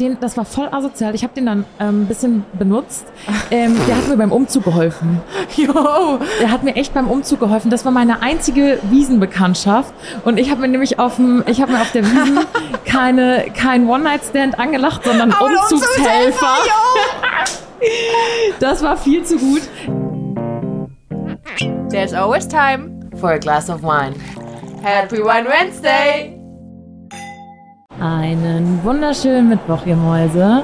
Den, das war voll asozial. Ich habe den dann ähm, ein bisschen benutzt. Ähm, der hat mir beim Umzug geholfen. Jo. Der hat mir echt beim Umzug geholfen. Das war meine einzige Wiesenbekanntschaft. Und ich habe mir nämlich auf dem, ich habe mir auf der Wiesen keine, kein One-Night-Stand angelacht, sondern Aber Umzugshelfer. Das war viel zu gut. There's always time for a glass of wine. Happy Wine Wednesday! Einen wunderschönen Mittwoch, ihr Mäuse.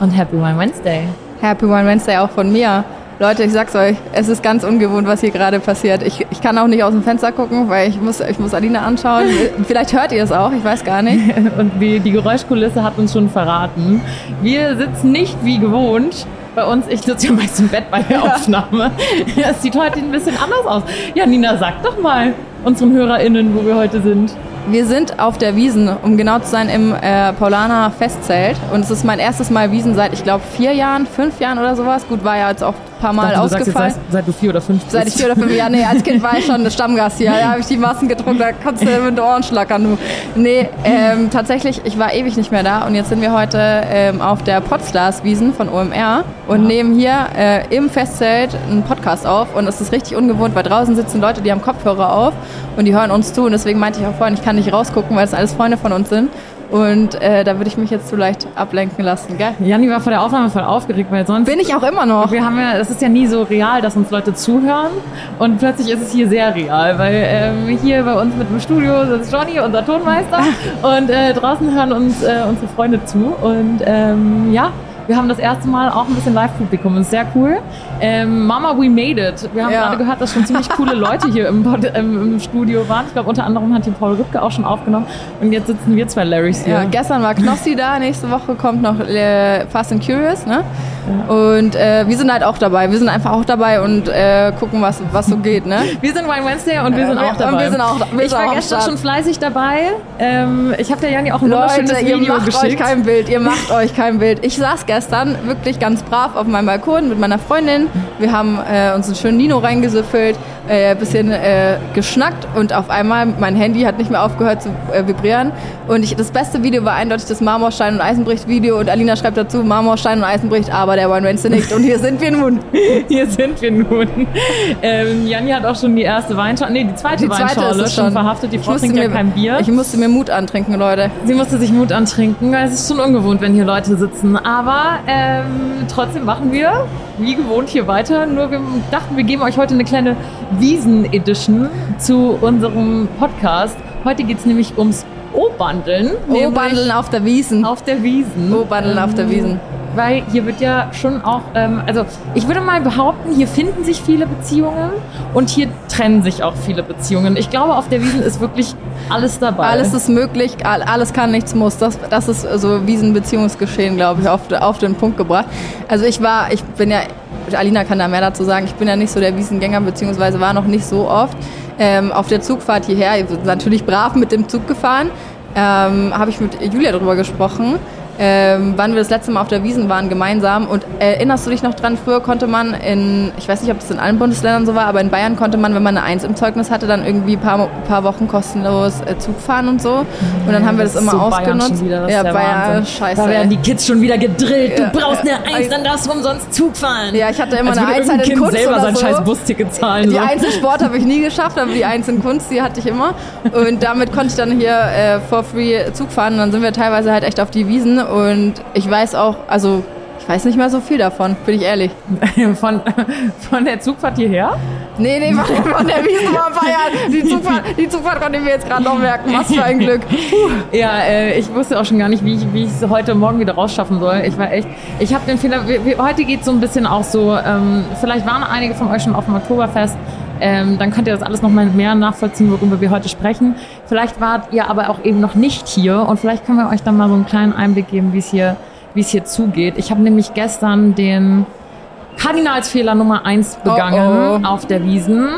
Und Happy Wine Wednesday. Happy Wine Wednesday auch von mir. Leute, ich sag's euch, es ist ganz ungewohnt, was hier gerade passiert. Ich, ich kann auch nicht aus dem Fenster gucken, weil ich muss, ich muss Alina anschauen. Vielleicht hört ihr es auch, ich weiß gar nicht. Und die, die Geräuschkulisse hat uns schon verraten. Wir sitzen nicht wie gewohnt bei uns. Ich sitze ja meist im Bett bei der Aufnahme. Es sieht heute ein bisschen anders aus. Ja, Nina, sag doch mal unseren HörerInnen, wo wir heute sind. Wir sind auf der Wiesen, um genau zu sein, im äh, Paulaner Festzelt. Und es ist mein erstes Mal Wiesen seit, ich glaube, vier Jahren, fünf Jahren oder sowas. Gut, war ja jetzt auch ein paar Mal dachte, ausgefallen. jetzt, seit, seit du vier oder fünf bist. Seit ich vier oder fünf Jahre, nee, als Kind war ich schon Stammgast hier. Da habe ich die Massen getrunken, da konntest du mit Ohren schlackern, du. Nee, ähm, tatsächlich, ich war ewig nicht mehr da und jetzt sind wir heute ähm, auf der Podstars-Wiesen von OMR und nehmen hier äh, im Festzelt einen Podcast auf und es ist richtig ungewohnt, weil draußen sitzen Leute, die haben Kopfhörer auf und die hören uns zu und deswegen meinte ich auch vorhin, ich kann nicht rausgucken, weil es alles Freunde von uns sind. Und äh, da würde ich mich jetzt so leicht ablenken lassen, gell? Janni war vor der Aufnahme voll aufgeregt, weil sonst... Bin ich auch immer noch. Wir haben ja, es ist ja nie so real, dass uns Leute zuhören und plötzlich ist es hier sehr real, weil ähm, hier bei uns mit dem Studio sitzt Johnny, unser Tonmeister und äh, draußen hören uns äh, unsere Freunde zu und ähm, ja, wir haben das erste Mal auch ein bisschen Live-Publikum, das ist sehr cool. Ähm, Mama, we made it. Wir haben Ja. gerade gehört, dass schon ziemlich coole Leute hier im, Pod, ähm, im Studio waren. Ich glaube, unter anderem hat hier Paul Rübke auch schon aufgenommen und jetzt sitzen wir zwei Larrys hier. Ja, gestern war Knossi da, nächste Woche kommt noch äh, Fast and Curious, ne? Und äh, wir sind halt auch dabei. Wir sind einfach auch dabei und äh, gucken, was, was so geht, ne? Wir sind Wine Wednesday und wir sind Ja, auch und dabei. wir sind auch- wir ich war gestern schon fleißig dabei. Ähm, ich habe der Janni auch ein wunderschönes Leute, ihr Video macht euch geschickt. kein Bild, ihr macht euch kein Bild. Ich saß gestern wirklich ganz brav auf meinem Balkon mit meiner Freundin. Wir haben äh, uns einen schönen Nino reingesüffelt, äh, bisschen äh, geschnackt und auf einmal mein Handy hat nicht mehr aufgehört zu äh, vibrieren. Und ich, das beste Video war eindeutig das Marmorstein und Eisenbricht Video und Alina schreibt dazu, Marmorstein und Eisenbricht, aber der One Wednesday nicht. Und hier sind wir nun. Hier sind wir nun. Ähm, Janni hat auch schon die erste Weinschale, nee, die zweite, Die zweite Weinschale ist schon schon. verhaftet. Die Ich Frau musste trinkt ja mir- kein Bier. Ich musste mir Mut antrinken, Leute. Sie musste sich Mut antrinken, weil es ist schon ungewohnt, wenn hier Leute sitzen. Aber ähm, trotzdem machen wir, wie gewohnt, hier weiter. Nur wir dachten, wir geben euch heute eine kleine Wiesen-Edition zu unserem Podcast. Heute geht es nämlich ums O-Bandeln. O-Bandeln auf der Wiesen. auf der Wiesen. O-Bandeln auf der Wiesen. Weil hier wird ja schon auch, ähm, also ich würde mal behaupten, hier finden sich viele Beziehungen und hier trennen sich auch viele Beziehungen. Ich glaube, auf der Wiesen ist wirklich alles dabei. Alles ist möglich, all- alles kann, nichts muss. Das, das ist so Wiesenbeziehungsgeschehen, glaube ich, auf, auf den Punkt gebracht. Also ich war, ich bin ja, Alina kann da mehr dazu sagen, ich bin ja nicht so der Wiesengänger, beziehungsweise war noch nicht so oft. Ähm, auf der Zugfahrt hierher, bin natürlich brav mit dem Zug gefahren, ähm, habe ich mit Julia drüber gesprochen. Ähm, wann wir das letzte Mal auf der Wiesen waren gemeinsam und erinnerst du dich noch dran, früher konnte man in, ich weiß nicht, ob das in allen Bundesländern so war, aber in Bayern konnte man, wenn man eine Eins im Zeugnis hatte, dann irgendwie ein paar, paar Wochen kostenlos äh, Zug fahren und so. Und dann haben wir das, ist immer so ausgenutzt. Wieder, das ja, Bayern, scheiße. Da werden die Kids schon wieder gedrillt. Du Ja, brauchst ja. eine Eins, dann darfst du umsonst Zug fahren. Ja, ich hatte immer Als eine Einzeit irgendein in Kind Kunst selber oder sein so. scheiß Busticket zahlen. Die so. Eins in Sport habe ich nie geschafft, aber die Eins in Kunst, die hatte ich immer. Und damit konnte ich dann hier äh, for free Zug fahren. Und dann sind wir teilweise halt echt auf die Wiesen. Und ich weiß auch, also ich weiß nicht mehr so viel davon, bin ich ehrlich. Von, von der Zugfahrt hierher? Nee, nee, von, von der Wiesen vor ein paar Jahren. Die Zugfahrt, die Zugfahrt konnte ich mir jetzt gerade noch merken. Was für ein Glück. Ja, äh, ich wusste auch schon gar nicht, wie ich, wie es heute Morgen wieder rausschaffen soll. Ich war echt, ich habe den Fehler, wir, wir, heute geht so ein bisschen auch so, ähm, vielleicht waren einige von euch schon auf dem Oktoberfest, ähm, dann könnt ihr das alles noch mal mehr nachvollziehen, worüber wir heute sprechen. Vielleicht wart ihr aber auch eben noch nicht hier und vielleicht können wir euch dann mal so einen kleinen Einblick geben, wie es hier, wie es hier zugeht. Ich habe nämlich gestern den Kardinalsfehler Nummer eins begangen Oh, oh. auf der Wiesen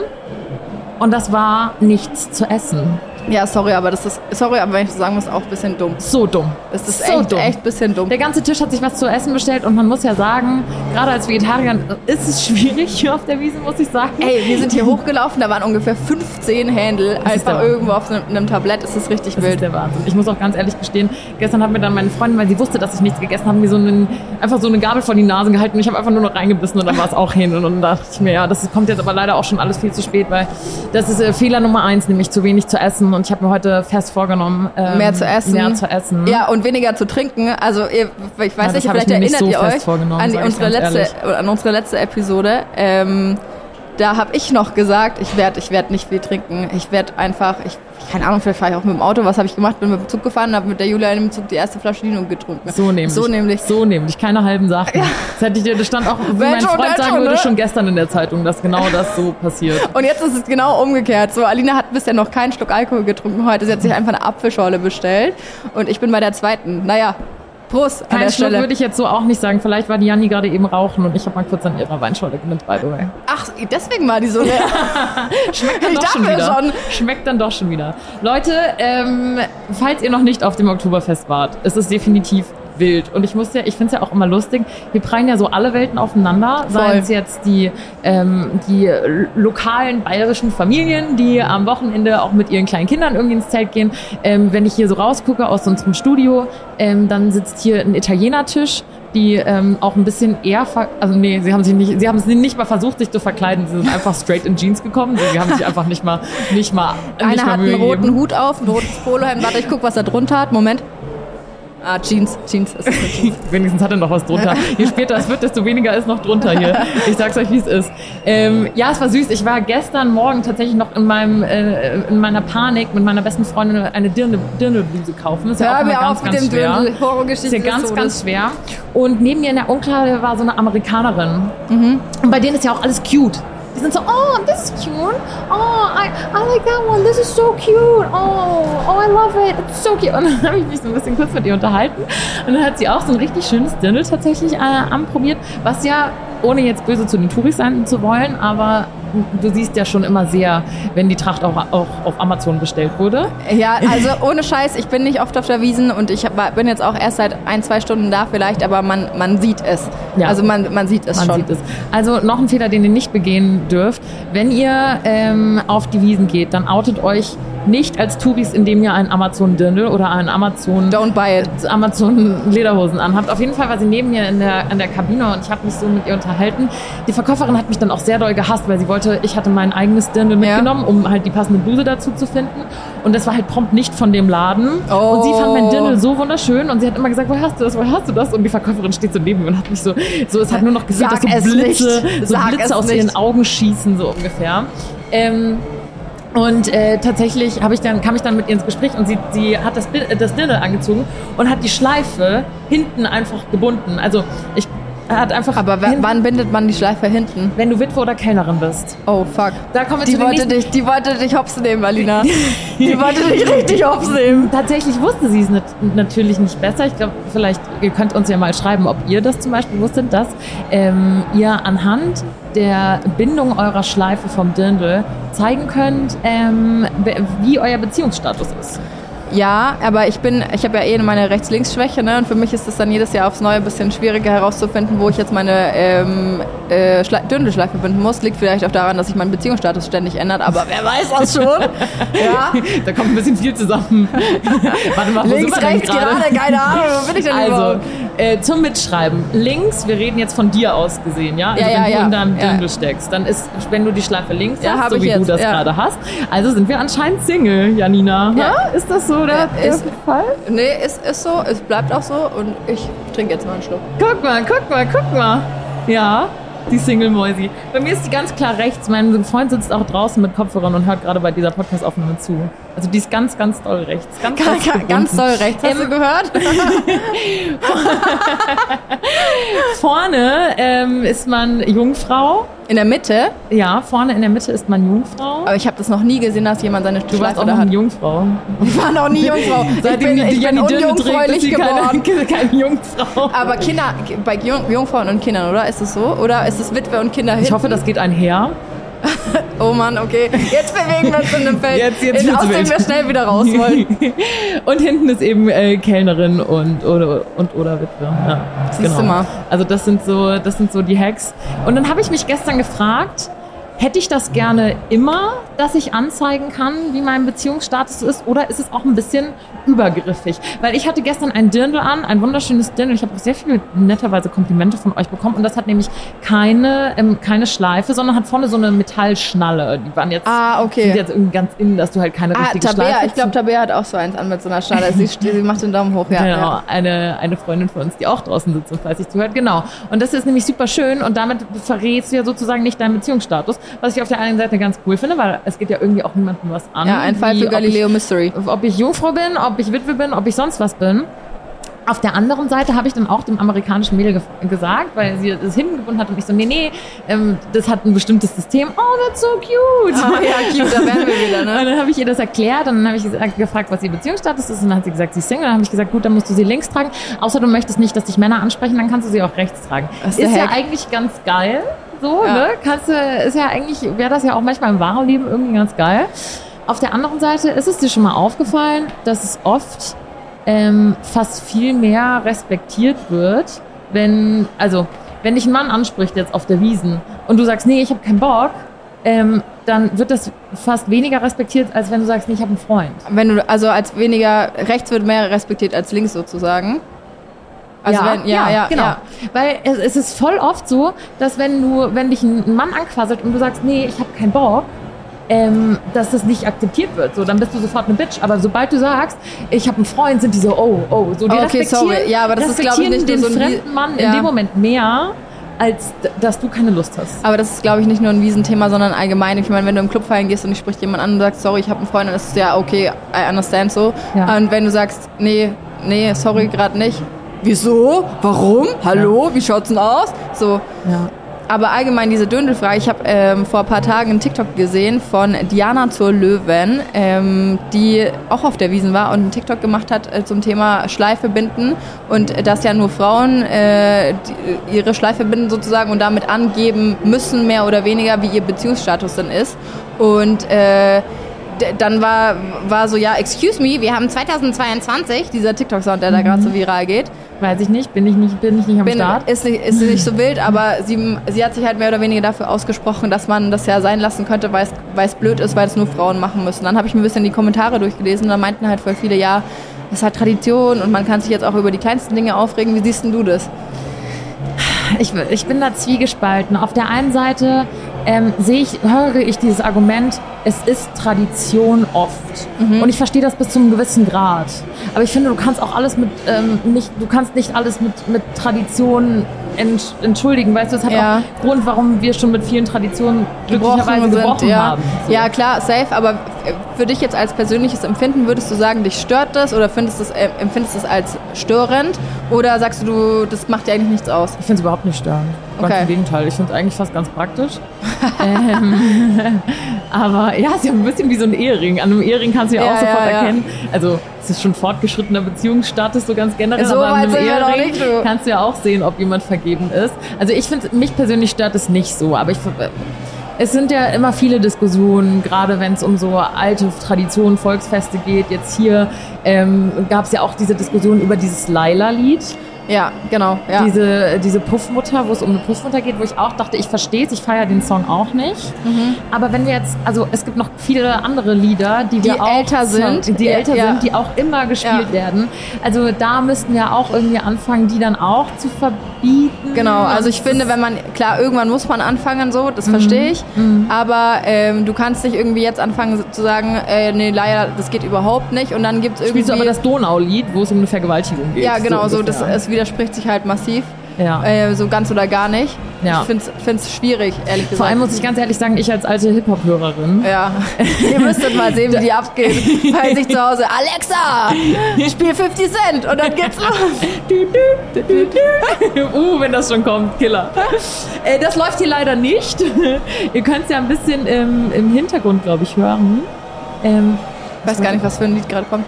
und das war nichts zu essen. Ja, sorry, aber das ist, sorry, aber wenn ich so sagen muss, auch ein bisschen dumm. So dumm. Das ist so echt, dumm. echt ein bisschen dumm. Der ganze Tisch hat sich was zu essen bestellt und man muss ja sagen, gerade als Vegetarier ist es schwierig hier auf der Wiese, muss ich sagen. Ey, wir sind hier hochgelaufen, da waren ungefähr 15 Händel, einfach irgendwo auf einem, einem Tablett. Ist richtig Das wild. ist der Wahnsinn. Ich muss auch ganz ehrlich gestehen, gestern hat mir dann meine Freundin, weil sie wusste, dass ich nichts gegessen habe, mir so einen, einfach so eine Gabel vor die Nase gehalten und ich habe einfach nur noch reingebissen und dann war es auch hin. Und dann dachte ich mir, ja, das kommt jetzt aber leider auch schon alles viel zu spät, weil das ist äh, Fehler Nummer eins, nämlich zu wenig zu essen. Und ich habe mir heute fest vorgenommen, ähm, mehr zu essen. Mehr zu essen. Ja, und weniger zu trinken. Also, ihr, ich weiß Ja, nicht, ich vielleicht nicht erinnert so ihr euch an, die, ich unsere letzte, an unsere letzte Episode. Ähm, da habe ich noch gesagt, ich werde ich werd nicht viel trinken. Ich werde einfach, ich, keine Ahnung, vielleicht fahre ich auch mit dem Auto. Was habe ich gemacht? Bin mit dem Zug gefahren, habe mit der Julia im Zug die erste Flasche Dino getrunken. So nämlich. So nämlich. So nämlich. Keine halben Sachen. Das hätte ich dir, das stand auch, wie mein schon, Freund dann sagen schon, würde, ne? schon gestern in der Zeitung, dass genau das so passiert. Und jetzt ist es genau umgekehrt. So, Alina hat bisher noch keinen Schluck Alkohol getrunken heute. Sie hat sich einfach eine Apfelschorle bestellt. Und ich bin bei der zweiten. Naja, Prost an Kein Schluck würde ich jetzt so auch nicht sagen. Vielleicht war die Janni gerade eben rauchen und ich habe mal kurz an ihrer Weinschorle genippt, by the way. Ach, deswegen war die so leer. Schmeckt dann Ich doch schon wieder. schon. Schmeckt dann doch schon wieder. Leute, ähm, falls ihr noch nicht auf dem Oktoberfest wart, es ist definitiv wild. Und ich muss ja, ich finde es ja auch immer lustig, wir prallen ja so alle Welten aufeinander, seien es jetzt die, ähm, die lokalen bayerischen Familien, die am Wochenende auch mit ihren kleinen Kindern irgendwie ins Zelt gehen. Ähm, wenn ich hier so rausgucke aus unserem Studio, ähm, dann sitzt hier ein Italiener-Tisch, die ähm, auch ein bisschen eher, ver also nee, sie haben sich nicht, sie haben es nicht mal versucht, sich zu verkleiden. Sie sind einfach straight in Jeans gekommen. Sie haben sich einfach nicht mal, nicht mal, nicht Einer mal hat einen roten gegeben. Hut auf, ein rotes Polohemd. Warte, ich guck, was er drunter hat. Moment. Ah, Jeans. Jeans. Ist Jeans. Wenigstens hat er noch was drunter. Je später es wird, desto weniger ist noch drunter hier. Ich sag's euch, wie es ist. Ähm, ja, es war süß. Ich war gestern Morgen tatsächlich noch in meinem äh, in meiner Panik mit meiner besten Freundin eine Dirndl Dirndlbluse kaufen. Ist ja auch Hör immer mir ganz, ganz schwer. Dirndl. Ist ja ganz, ganz schwer. Und neben mir in der Umkleide war so eine Amerikanerin. Und bei denen ist ja auch alles cute. Die sind so, oh, this is cute. Oh, I, I like that one. This is so cute. Oh, oh, I love it. It's so cute. Und dann habe ich mich so ein bisschen kurz mit ihr unterhalten. Und dann hat sie auch so ein richtig schönes Dirndl tatsächlich äh, anprobiert, was ja, ohne jetzt böse zu den Touris sein zu wollen, aber du siehst ja schon immer sehr, wenn die Tracht auch, auch auf Amazon bestellt wurde. Ja, also ohne Scheiß, ich bin nicht oft auf der Wiesen und ich hab, bin jetzt auch erst seit ein, zwei Stunden da vielleicht, aber man, man sieht es. Ja. Also man, man sieht es Man schon. sieht es. Also noch ein Fehler, den ihr nicht begehen dürft. Wenn ihr ähm, auf die Wiesen geht, dann outet euch nicht als Touris, indem ihr einen Amazon Dirndl oder einen Amazon Don't buy it. Amazon Lederhosen anhabt. Auf jeden Fall war sie neben mir in der, in der Kabine und ich habe mich so mit ihr unterhalten. Die Verkäuferin hat mich dann auch sehr doll gehasst, weil sie wollte, ich hatte mein eigenes Dirndl Ja. mitgenommen, um halt die passende Bluse dazu zu finden. Und das war halt prompt nicht von dem Laden. Oh. Und sie fand mein Dirndl so wunderschön und sie hat immer gesagt, woher hast du das, woher hast du das? Und die Verkäuferin steht so neben mir und hat mich so, so es hat nur noch gefühlt, Sag dass so Blitze, so Blitze aus nicht. ihren Augen schießen, so ungefähr. Ähm, und äh, tatsächlich habe ich dann, kam ich dann mit ihr ins Gespräch und sie, sie hat das, äh, das Dirndl angezogen und hat die Schleife hinten einfach gebunden. Also ich hat einfach. Aber hinten, wann bindet man die Schleife hinten? wenn du Witwe oder Kellnerin bist. Oh fuck. Da kommen wir Die zu wollte, dich, die wollte dich hops nehmen, Alina. Die wollte dich richtig hops nehmen. Tatsächlich wusste sie es nat natürlich nicht besser. Ich glaube, vielleicht, ihr könnt uns ja mal schreiben, ob ihr das zum Beispiel wusstet, dass ähm, ihr anhand der Bindung eurer Schleife vom Dirndl zeigen könnt, ähm, wie euer Beziehungsstatus ist. Ja, aber ich bin, ich habe ja eh meine Rechts-Links-Schwäche, ne? Und für mich ist es dann jedes Jahr aufs Neue ein bisschen schwieriger herauszufinden, wo ich jetzt meine ähm, äh, Schle- Dirndlschleife binden muss. Liegt vielleicht auch daran, dass sich mein Beziehungsstatus ständig ändert, aber wer weiß das schon? ja. Da kommt ein bisschen viel zusammen. Warte mal, Links, sind wir rechts, gerade, keine Ahnung, wo bin ich denn Also, überhaupt? äh, zum Mitschreiben. Links, wir reden jetzt von dir aus gesehen, ja? Also Ja, ja, wenn du in deinem. Dirndl steckst, dann ist, wenn du die Schleife links Ja, hast, so wie du jetzt, das ja. gerade hast, also sind wir anscheinend Single, Janina. Ja. Ist das so der, Ja, ist- Fall? Nee, ist, ist so, es bleibt auch so und ich trinke jetzt mal einen Schluck. Guck mal, guck mal, guck mal. Ja, die Single-Mäusi. Bei mir ist die ganz klar rechts. Mein Freund sitzt auch draußen mit Kopfhörern und hört gerade bei dieser Podcast-Aufnahme zu. Also die ist ganz, ganz doll rechts. Ganz, Ganz, gebunden. ganz doll rechts, hast Ähm, du gehört? Vorne ähm, ist man Jungfrau. In der Mitte, Ja, vorne in der Mitte ist man Jungfrau. aber ich habe das noch nie gesehen, dass jemand seine Du warst Schleife auch noch eine Jungfrau. Ich war noch nie Jungfrau. Ich Seitdem bin, die ich bin trägt, ist unjungfräulich sie geworden. keine, keine Jungfrau. Aber Kinder, bei Jung, Jungfrauen und Kindern, oder? Ist es so? Oder ist es Witwe und Kinder Ich hinten? hoffe, das geht einher. Oh Mann, okay, jetzt bewegen wir uns in einem Feld, Jetzt- jetzt in, aus dem wir schnell wieder raus wollen. und hinten ist eben äh, Kellnerin und oder und oder Witwe. Ja, Siehst du mal. Also das sind so, das sind so die Hacks. Und dann habe ich mich gestern gefragt, hätte ich das gerne immer, dass ich anzeigen kann, wie mein Beziehungsstatus ist, oder ist es auch ein bisschen übergriffig? Weil ich hatte gestern ein Dirndl an, ein wunderschönes Dirndl. Ich habe auch sehr viele netterweise Komplimente von euch bekommen und das hat nämlich keine ähm, keine Schleife, sondern hat vorne so eine Metallschnalle. Die waren jetzt Ah, okay. sind jetzt irgendwie ganz innen, dass du halt keine Ah, richtige Tabea, Schleife ich glaube, Tabea hat auch so eins an mit so einer Schnalle. Sie, sie macht den Daumen hoch, ja. genau, ja. eine, eine Freundin von uns, die auch draußen sitzt und fleißig zuhört. Genau. Und das ist nämlich super schön und damit verrätst du ja sozusagen nicht deinen Beziehungsstatus, was ich auf der einen Seite ganz cool finde, weil es geht ja irgendwie auch niemandem was an. Ja, ein Fall für Galileo Mystery. Ich, ob ich Jungfrau bin, ob ich Witwe bin, ob ich sonst was bin. Auf der anderen Seite habe ich dann auch dem amerikanischen Mädel gesagt, weil sie das hingebunden hat und ich so, nee, nee, ähm, das hat ein bestimmtes System. Oh, that's so cute. Ah, ja, cute, da wären wir wieder, Und ne? dann habe ich ihr das erklärt und dann habe ich gesagt, gefragt, was ihr Beziehungsstatus ist. Und dann hat sie gesagt, sie ist Single. Dann habe ich gesagt, gut, dann musst du sie links tragen. Außer du möchtest nicht, dass dich Männer ansprechen, dann kannst du sie auch rechts tragen. Das Ist, ja eigentlich ganz geil. So, Ja. ne? Kannst du, ist ja eigentlich, wäre das ja auch manchmal im wahren Leben irgendwie ganz geil. Auf der anderen Seite ist es dir schon mal aufgefallen, dass es oft ähm, fast viel mehr respektiert wird, wenn, also, wenn dich ein Mann anspricht jetzt auf der Wiesen und du sagst, nee, ich habe keinen Bock, ähm, dann wird das fast weniger respektiert, als wenn du sagst, nee, ich habe einen Freund. Wenn du, also als weniger, rechts wird mehr respektiert als links sozusagen. Also wenn, ja, ja, genau. ja. Weil es, es ist voll oft so, dass wenn du, wenn dich ein Mann anquasselt und du sagst, nee, ich habe keinen Bock, ähm, dass das nicht akzeptiert wird. So, dann bist du sofort eine Bitch. Aber sobald du sagst, ich habe einen Freund, sind die so, oh, oh, so die okay, respektieren, sorry. Ja, aber das ist, glaub ich, nicht den so ein fremden Mann in Ja. dem Moment mehr, als dass du keine Lust hast. Aber das ist, glaube ich, nicht nur ein Wiesenthema, sondern allgemein. Ich meine, wenn du im Club feiern gehst und ich spricht jemand an und sagst, sorry, ich habe einen Freund, dann ist es ja okay, I understand so. Ja. Und wenn du sagst, nee, nee, sorry, gerade nicht. Wieso? Warum? Hallo? Wie schaut's denn aus? So. Ja. Aber allgemein diese Döndelfrage, ich habe ähm, vor ein paar Tagen einen TikTok gesehen von Diana zur Löwen, ähm, die auch auf der Wiesen war und einen TikTok gemacht hat äh, zum Thema Schleife binden und äh, dass ja nur Frauen äh, die, ihre Schleife binden sozusagen und damit angeben müssen, mehr oder weniger, wie ihr Beziehungsstatus denn ist. Und äh, dann war, war so, ja, excuse me, wir haben 2022, dieser TikTok-Sound, der da gerade so viral geht. Weiß ich nicht, bin ich nicht, bin ich nicht am Bin, Start. ist, nicht, ist nicht so wild, aber sie, sie hat sich halt mehr oder weniger dafür ausgesprochen, dass man das ja sein lassen könnte, weil es, weil es blöd ist, weil es nur Frauen machen müssen. Dann habe ich mir ein bisschen die Kommentare durchgelesen und da meinten halt voll viele, ja, das ist halt Tradition und man kann sich jetzt auch über die kleinsten Dinge aufregen. Wie siehst denn du das? Ich, ich bin da zwiegespalten. Auf der einen Seite ähm, sehe ich, höre ich dieses Argument, es ist Tradition oft. Und ich verstehe das bis zu einem gewissen Grad. Aber ich finde, du kannst auch alles mit, ähm, nicht, du kannst nicht alles mit, mit Tradition entsch entschuldigen. Weißt du, es hat Ja. auch Grund, warum wir schon mit vielen Traditionen glücklicherweise sind, gebrochen ja. haben. So. Ja, klar, safe, aber für dich jetzt als persönliches Empfinden, würdest du sagen, dich stört das oder findest das, äh, empfindest du das als störend oder sagst du, das macht dir eigentlich nichts aus? Ich finde es überhaupt nicht störend. Ganz Okay. im Gegenteil. Ich finde es eigentlich fast ganz praktisch. Ähm, aber ja, es ist ja ein bisschen wie so ein Ehering. An einem Ehering kannst du ja, Ja, auch sofort ja. erkennen. Also es ist schon fortgeschrittener Beziehungsstatus so ganz generell. So aber an einem Ehering nicht, du. kannst du ja auch sehen, ob jemand vergeben ist. Also ich finde, mich persönlich stört es nicht so. Aber ich es sind ja immer viele Diskussionen, gerade wenn es um so alte Traditionen, Volksfeste geht. Jetzt hier ähm, gab es ja auch diese Diskussion über dieses Laila-Lied Ja, genau. Ja. diese, diese Puffmutter, wo es um eine Puffmutter geht, wo ich auch dachte, ich verstehe es, ich feiere den Song auch nicht. Mhm. Aber wenn wir jetzt, also es gibt noch viele andere Lieder, die, wir Die auch älter sind. die Ja, älter ja. sind, die auch immer gespielt Ja. werden. Also da müssten wir auch irgendwie anfangen, die dann auch zu verbieten. Genau, also ich finde, wenn man, klar, irgendwann muss man anfangen so, das verstehe ich, aber ähm, du kannst nicht irgendwie jetzt anfangen zu sagen, äh, nee, leider, das geht überhaupt nicht und dann gibt es irgendwie... Spielst du aber das Donau-Lied, wo es um eine Vergewaltigung geht. ja, genau, so, das, ungefähr. es widerspricht sich halt massiv, ja. äh, so ganz oder gar nicht. Ja. Ich finde es schwierig, ehrlich gesagt. Vor allem muss ich ganz ehrlich sagen, ich als alte Hip-Hop-Hörerin, Ja, ihr müsstet mal sehen, wie die abgeht. Bei sich zu Hause, Alexa, spiel 50 Cent und dann geht's los. uh, wenn das schon kommt, Killer. Äh, das läuft hier leider nicht. Ihr könnt es ja ein bisschen im, im Hintergrund, glaube ich, hören. Ähm, Ich weiß gar nicht, was für ein Lied gerade kommt.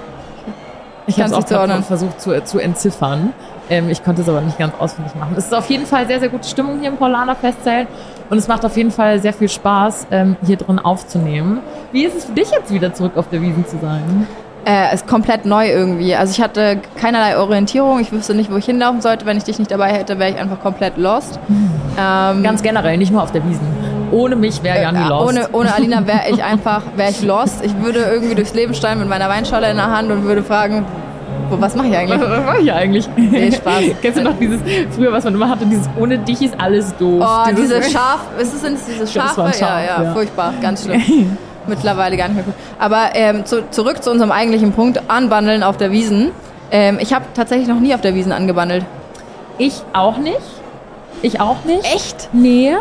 ich habe es auch gerade versucht zu, zu entziffern. Ähm, ich konnte es aber nicht ganz ausfindig machen. Es ist auf jeden Fall sehr, sehr gute Stimmung hier im Paulaner Festzelt und es macht auf jeden Fall sehr viel Spaß, ähm, hier drin aufzunehmen. Wie ist es für dich jetzt wieder zurück auf der Wiesen zu sein? Äh, ist komplett neu irgendwie. Also ich hatte keinerlei Orientierung. Ich wüsste nicht, wo ich hinlaufen sollte. Wenn ich dich nicht dabei hätte, wäre ich einfach komplett lost. Ähm, Ganz generell, nicht nur auf der Wiesen. Ohne mich wäre Jani äh, lost. Ohne, ohne Alina wäre ich einfach, wäre ich lost. Ich würde irgendwie durchs Leben steigen mit meiner Weinschale in der Hand und würde fragen, was mache ich eigentlich? Was mache ich eigentlich? Nee, Spaß. Kennst du noch dieses, früher, was man immer hatte, dieses ohne dich ist alles doof. Oh, dieses, diese Schaf, ist es denn diese glaub, Schafe? ein Schaf, ja, ja, ja. furchtbar, ganz schlimm. Mittlerweile gar nicht mehr gut. Aber ähm, zu, zurück zu unserem eigentlichen Punkt, anbandeln auf der Wiesen. Ähm, ich habe tatsächlich noch nie auf der Wiesen angebandelt. Ich auch nicht. Ich auch nicht. Echt? Nee.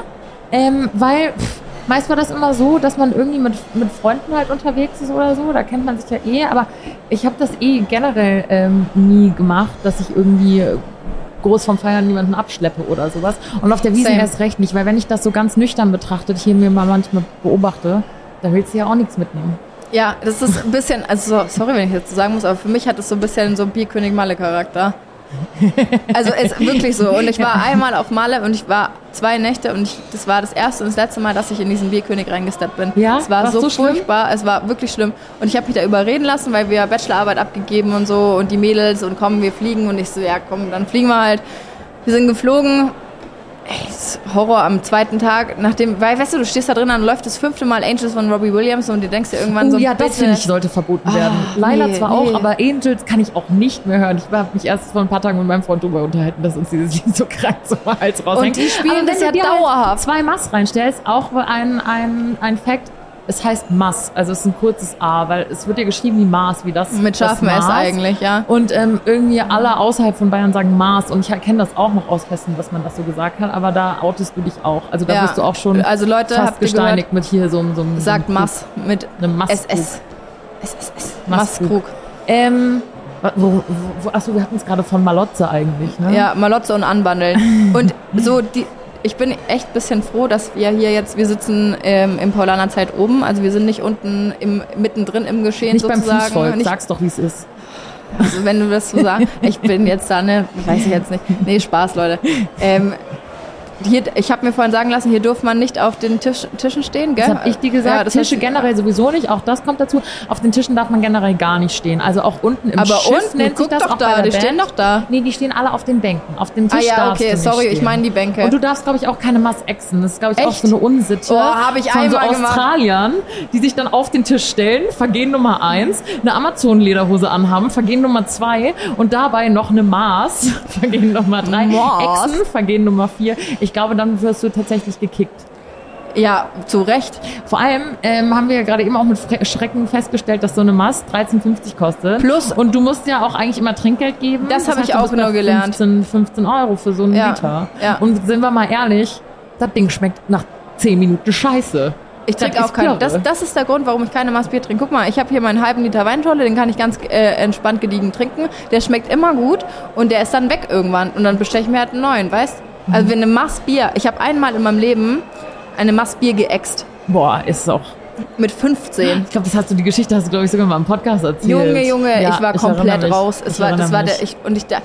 Ähm, weil pff, meist war das immer so, dass man irgendwie mit, mit Freunden halt unterwegs ist oder so. Da kennt man sich ja eh. Aber ich habe das eh generell ähm, nie gemacht, dass ich irgendwie groß vom Feiern niemanden abschleppe oder sowas. Und auf der Wiese Same. erst recht nicht, weil wenn ich das so ganz nüchtern betrachtet hier mir mal manchmal beobachte, da willst du ja auch nichts mitnehmen. Ja, das ist ein bisschen, also so- sorry, wenn ich jetzt so sagen muss, aber für mich hat es so ein bisschen so Bierkönig Malle Charakter. Also ist wirklich so. Und ich war einmal auf Malle und ich war zwei Nächte und ich, das war das erste und das letzte Mal, dass ich in diesen Bierkönig reingesteppt bin. Ja? Es war so, so schlimm? furchtbar, es war wirklich schlimm. Und ich habe mich da überreden lassen, weil wir Bachelorarbeit abgegeben und so und die Mädels und komm, wir fliegen und ich so, ja komm, dann fliegen wir halt. Wir sind geflogen. Ist Horror am zweiten Tag, nachdem, weil weißt du, du stehst da drin, dann läuft das fünfte Mal Angels von Robbie Williams und du denkst dir irgendwann Oh so, ja, das finde ich sollte verboten werden. Ah, Laila nee, zwar nee. auch, aber Angels kann ich auch nicht mehr hören. Ich habe mich erst vor ein paar Tagen mit meinem Freund darüber unterhalten, dass uns dieses Lied so krank so mal Hals raushängt. Und die spielen aber das ja dir halt dauerhaft. zwei Mass reinstellst, auch ein, ein, ein Fact, es heißt Mass, also es ist ein kurzes A, weil es wird ja geschrieben wie Maß, wie das Mit scharfem S eigentlich, ja. Und ähm, irgendwie alle außerhalb von Bayern sagen Maß. Und ich kenne das auch noch aus Hessen, dass man das so gesagt hat. Aber da outest du dich auch. Also da Ja. wirst du auch schon Also Leute, fast gesteinigt mit hier so einem... So einem so Sagt einem Mass mit Eine Masskrug. SS. SSS. Masskrug. Ähm, wo, wo, achso, wir hatten es gerade von Malotze eigentlich, ne? Ja, Malotze und Anbandeln. Und so, die, ich bin echt ein bisschen froh, dass wir hier jetzt, wir sitzen ähm, im Paulaner Zeit oben, also wir sind nicht unten im, mittendrin im Geschehen Nicht beim sozusagen. Fußvolk, Nicht, sag's doch, wie es ist. also wenn du das so sagst, ich bin jetzt da, ne, weiß ich jetzt nicht. Nee, Spaß, Leute. Ähm, hier, ich habe mir vorhin sagen lassen, hier darf man nicht auf den Tisch, Tischen stehen, gell? Das habe ich dir gesagt. Ja, das Tische generell sowieso nicht, auch das kommt dazu. Auf den Tischen darf man generell gar nicht stehen. Also auch unten im Aber Schiff unten, nennt sich guck das doch auch da, bei der die Band. stehen doch da. Nee, die stehen alle auf den Bänken. Auf dem Ah Tisch ja, darfst okay, du nicht sorry, ich stehen. meine die Bänke. Und du darfst, glaube ich, auch keine Mass-Exen. Das ist, glaube ich, auch Echt? so eine Unsitte Oh, hab ich von so einmal gemacht. Australiern, die sich dann auf den Tisch stellen, Vergehen Nummer eins, eine Amazon-Lederhose anhaben, Vergehen Nummer zwei und dabei noch eine Maß, Vergehen Nummer drei, Maß? Exen, Vergehen Nummer vier. Ich glaube, dann wirst du tatsächlich gekickt. Ja, zu Recht. Vor allem ähm, haben wir ja gerade eben auch mit Schrecken festgestellt, dass so eine Mast 13,50 kostet. Plus- Und du musst ja auch eigentlich immer Trinkgeld geben. Das hab ich du auch nur gelernt. 15, 15 Euro für so einen Ja, Liter. ja. Und sind wir mal ehrlich, das Ding schmeckt nach 10 Minuten scheiße. Ich trinke Das auch keinen. Das, das ist der Grund, warum ich keine Maß Bier trinke. Guck mal, ich habe hier meinen halben Liter Weinschorle, den kann ich ganz äh, entspannt gediegen trinken. Der schmeckt immer gut und der ist dann weg irgendwann. Und dann bestelle ich mir halt einen neuen, weißt Also wenn eine Maß Bier, ich habe einmal in meinem Leben eine Maß Bier geäxt. Boah, ist auch. Mit 15. Ich glaube, das hast du die Geschichte hast du glaube ich sogar mal im Podcast erzählt. Junge, Junge, Ja, ich war erinnere komplett raus. Es Ich war, das war der, ich, und ich, da,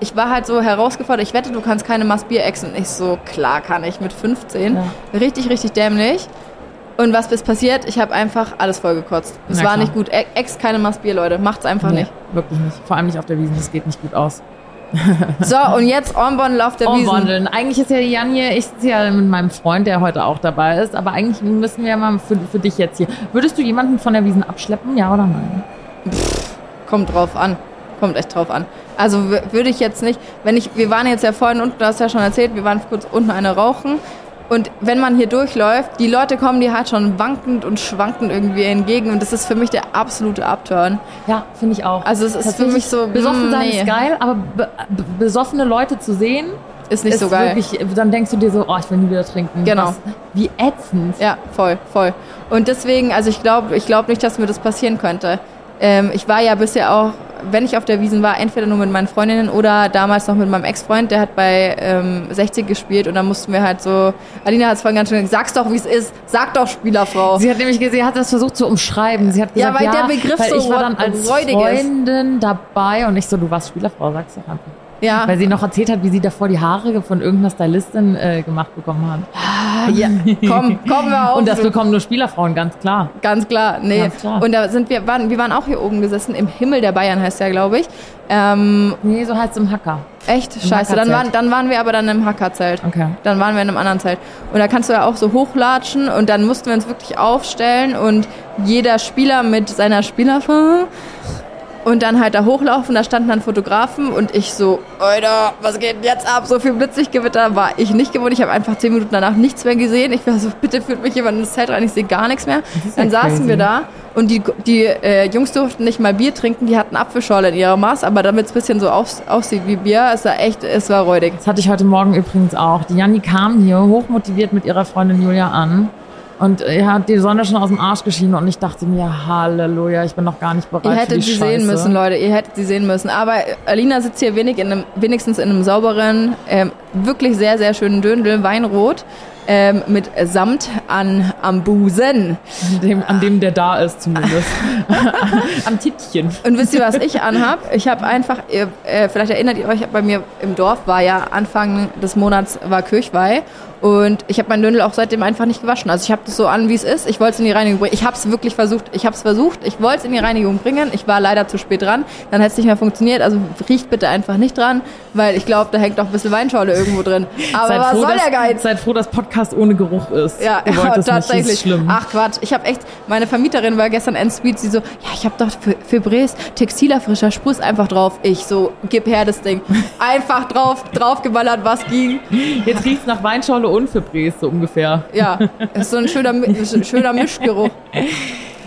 ich war halt so herausgefordert. Ich wette, du kannst keine Maß Bier exen. Ich so, klar kann ich mit 15. Ja. Richtig, richtig dämlich. Und was ist passiert? Ich habe einfach alles vollgekotzt. Es war klar. nicht gut. Ex keine Maß Bier, Leute. Macht's einfach Nee, nicht. wirklich nicht. Vor allem nicht auf der Wiesen, das geht nicht gut aus. So, und jetzt Ornbonn auf der Wiesen. Umwandeln. Eigentlich ist ja die Janje, ich sitze ja mit meinem Freund, der heute auch dabei ist, aber eigentlich müssen wir ja mal für, für dich jetzt hier. Würdest du jemanden von der Wiesen abschleppen, ja oder nein? Kommt drauf an. Kommt echt drauf an. Also würde ich jetzt nicht, wenn ich, wir waren jetzt ja vorhin unten, du hast ja schon erzählt, wir waren kurz unten eine rauchen. Und wenn man hier durchläuft, die Leute kommen dir halt schon wankend und schwankend irgendwie entgegen. Und das ist für mich der absolute Upturn. Ja, finde ich auch. Also es ist für mich so, Besoffen mm, sein nee. ist geil, aber be be besoffene Leute zu sehen, Ist nicht ist so geil. wirklich, dann denkst du dir so, oh, ich will nie wieder trinken. Genau. Was, wie ätzend. Ja, voll, voll. Und deswegen, also ich glaube ich glaub nicht, dass mir das passieren könnte. Ähm, ich war ja bisher auch, wenn ich auf der Wiesen war, entweder nur mit meinen Freundinnen oder damals noch mit meinem Ex-Freund, der hat bei ähm, 60 gespielt und da mussten wir halt so, Alina hat es vorhin ganz schön gesagt, sag's doch, wie es ist, sag doch, Spielerfrau. Sie hat nämlich gesehen, sie hat das versucht zu umschreiben. Sie hat Ja, gesagt, weil der Begriff weil so ich war dann als. Freundin dabei und ich so, du warst Spielerfrau, sag's doch einfach. Ja. Weil sie noch erzählt hat, wie sie davor die Haare von irgendeiner Stylistin äh, gemacht bekommen hat. Ah, ja. Komm, kommen wir auf. Und das bekommen nur Spielerfrauen, ganz klar. Ganz klar, nee. Ganz klar. Und da sind wir, waren, wir waren auch hier oben gesessen, im Himmel der Bayern heißt der, glaube ich. Ähm, Nee, so heißt es im Hacker. echt? Scheiße. Dann waren, dann waren wir aber dann im Hackerzelt. Okay. Dann waren wir in einem anderen Zelt. Und da kannst du ja auch so hochlatschen und dann mussten wir uns wirklich aufstellen und jeder Spieler mit seiner Spielerfarbe und dann halt da hochlaufen, da standen dann Fotografen und ich so, Alter, was geht denn jetzt ab? So viel Blitzlichtgewitter war ich nicht gewohnt. Ich habe einfach zehn Minuten danach nichts mehr gesehen. Ich war so, bitte führt mich jemand ins Zelt rein, ich sehe gar nichts mehr. ist ja Dann saßen crazy. wir da und die, die äh, Jungs durften nicht mal Bier trinken, die hatten Apfelschorle in ihrer Maß, aber damit es ein bisschen so aus, aussieht wie Bier, es war echt, es war räudig. Das hatte ich heute Morgen übrigens auch. Die Janni kam hier hochmotiviert mit ihrer Freundin Julia an. Und äh, hat die Sonne schon aus dem Arsch geschienen und ich dachte mir, Halleluja, ich bin noch gar nicht bereit Ihr hättet sie Scheiße. sehen müssen, Leute. Ihr hättet sie sehen müssen. Aber Alina sitzt hier wenig in einem, wenigstens in einem sauberen, ähm, wirklich sehr, sehr schönen Döndel, Weinrot, ähm, mit Samt an, am Busen. An dem, an dem der da ist zumindest. Am Tittchen. Und wisst ihr, was ich anhab? Ich habe einfach, ihr, äh, vielleicht erinnert ihr euch, bei mir im Dorf war ja Anfang des Monats war Kirchweih und ich habe mein Döndel auch seitdem einfach nicht gewaschen. Also ich habe das so an, wie es ist. Ich wollte es in die Reinigung bringen. Ich habe es wirklich versucht. Ich habe es versucht. Ich wollte es in die Reinigung bringen. Ich war leider zu spät dran. Dann hätte es nicht mehr funktioniert. Also riecht bitte einfach nicht dran, weil ich glaube, da hängt auch ein bisschen Weinschorle irgendwo drin. Aber was soll dass, der Geiz? Seid froh, dass Podcast ohne Geruch ist. Ja, es tatsächlich. Nicht, schlimm. Ach Quatsch, ich habe echt, meine Vermieterin war gestern end sweet, sie so, ja, ich habe doch Febrés Textilerfrischer, sprüh's einfach drauf. Ich so, gib her das Ding. Einfach drauf, draufgeballert, was ging. Jetzt riecht es nach Weinschorle und Febrés, so ungefähr. Ja, ist so ein schöner, schöner Mischgeruch.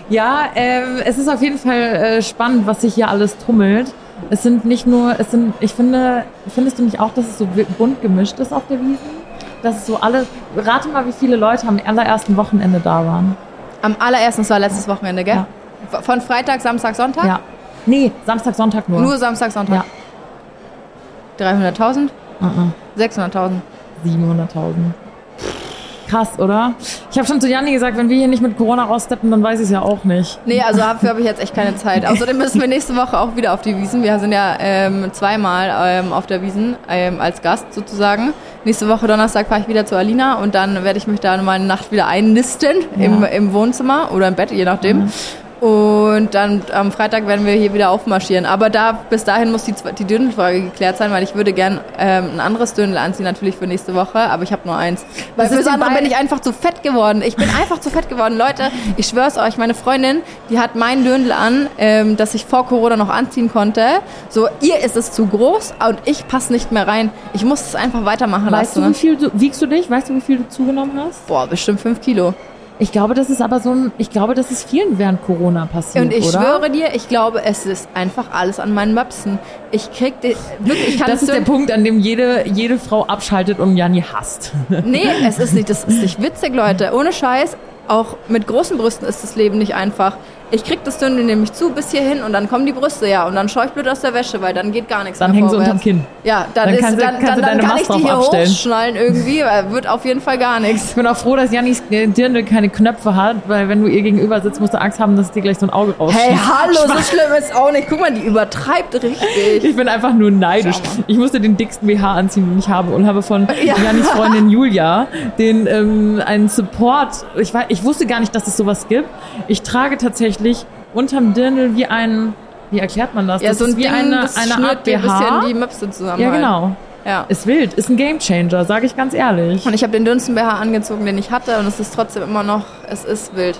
Ja, ähm, es ist auf jeden Fall äh, spannend, was sich hier alles tummelt. Es sind nicht nur, es sind, ich finde, findest du nicht auch, dass es so bunt gemischt ist auf der Wiesn? Dass so alle, rate mal, wie viele Leute am allerersten Wochenende da waren. Am allerersten, das war letztes Wochenende, gell? Von Freitag, Samstag, Sonntag? Ja. Nee, Samstag, Sonntag nur. Nur Samstag, Sonntag. Ja. 300.000? Mhm. 600.000. 700.000. Krass, oder? Ich habe schon zu Janni gesagt, wenn wir hier nicht mit Corona raussteppen, dann weiß ich es ja auch nicht. Nee, also dafür habe ich jetzt echt keine Zeit. Außerdem müssen wir nächste Woche auch wieder auf die Wiesen. Wir sind ja ähm, zweimal ähm, auf der Wiesen ähm, als Gast sozusagen. Nächste Woche Donnerstag fahre ich wieder zu Alina und dann werde ich mich da mal eine Nacht wieder einnisten im, Ja. im Wohnzimmer oder im Bett, je nachdem. Und dann am Freitag werden wir hier wieder aufmarschieren. Aber da bis dahin muss die, die Döndelfrage geklärt sein, weil ich würde gern ähm, ein anderes Döndel anziehen, natürlich für nächste Woche, aber ich habe nur eins. Weil für das andere bin ich einfach zu fett geworden. Ich bin einfach zu fett geworden. Leute, ich schwör's euch, meine Freundin, die hat mein Döndel an, ähm, das ich vor Corona noch anziehen konnte. So, ihr ist es zu groß und ich passe nicht mehr rein. Ich muss es einfach weitermachen Weißt du, lassen. wie viel du, wiegst du dich? Weißt du, wie viel du zugenommen hast? Boah, bestimmt fünf Kilo. Ich glaube, das ist aber so ein, ich glaube, das ist vielen während Corona passiert, Und ich oder? schwöre dir, ich glaube, es ist einfach alles an meinen Möpsen. Ich krieg die, wirklich, ich kann das ist der Punkt, an dem jede, jede Frau abschaltet und Janni hasst. Nee, es ist nicht, das ist nicht witzig, Leute. Ohne Scheiß, auch mit großen Brüsten ist das Leben nicht einfach. Ich krieg das Dünne nämlich zu bis hierhin und dann kommen die Brüste, ja, und dann schaue ich blöd aus der Wäsche, weil dann geht gar nichts Dann mehr hängen sie unterm Kinn. Ja, dann, Dann ist, kannst dann, kannst dann, dann deine kann ich die hier abstellen. hochschnallen irgendwie, weil wird auf jeden Fall gar nichts. Ich bin auch froh, dass Jannis äh, Dirndl keine Knöpfe hat, weil wenn du ihr gegenüber sitzt, musst du Angst haben, dass es dir gleich so ein Auge rausschießt. Hey, hallo, so schlimm ist auch nicht. Guck mal, die übertreibt richtig. Ich bin einfach nur neidisch. Ich musste den dicksten BH anziehen, den ich habe und habe von Ja. Jannis Freundin Julia den ähm, einen Support. Ich, weiß, ich wusste gar nicht, dass es sowas gibt. Ich trage tatsächlich unterm Dirndl wie ein, wie erklärt man das? Ja, das so ein ist wie Ding, eine, das eine Art dir ein BH. die Möpse zusammen. Ja, genau. Ja. Ist wild, ist ein Gamechanger, sage ich ganz ehrlich. Und ich habe den dünnsten BH angezogen, den ich hatte und es ist trotzdem immer noch, es ist wild.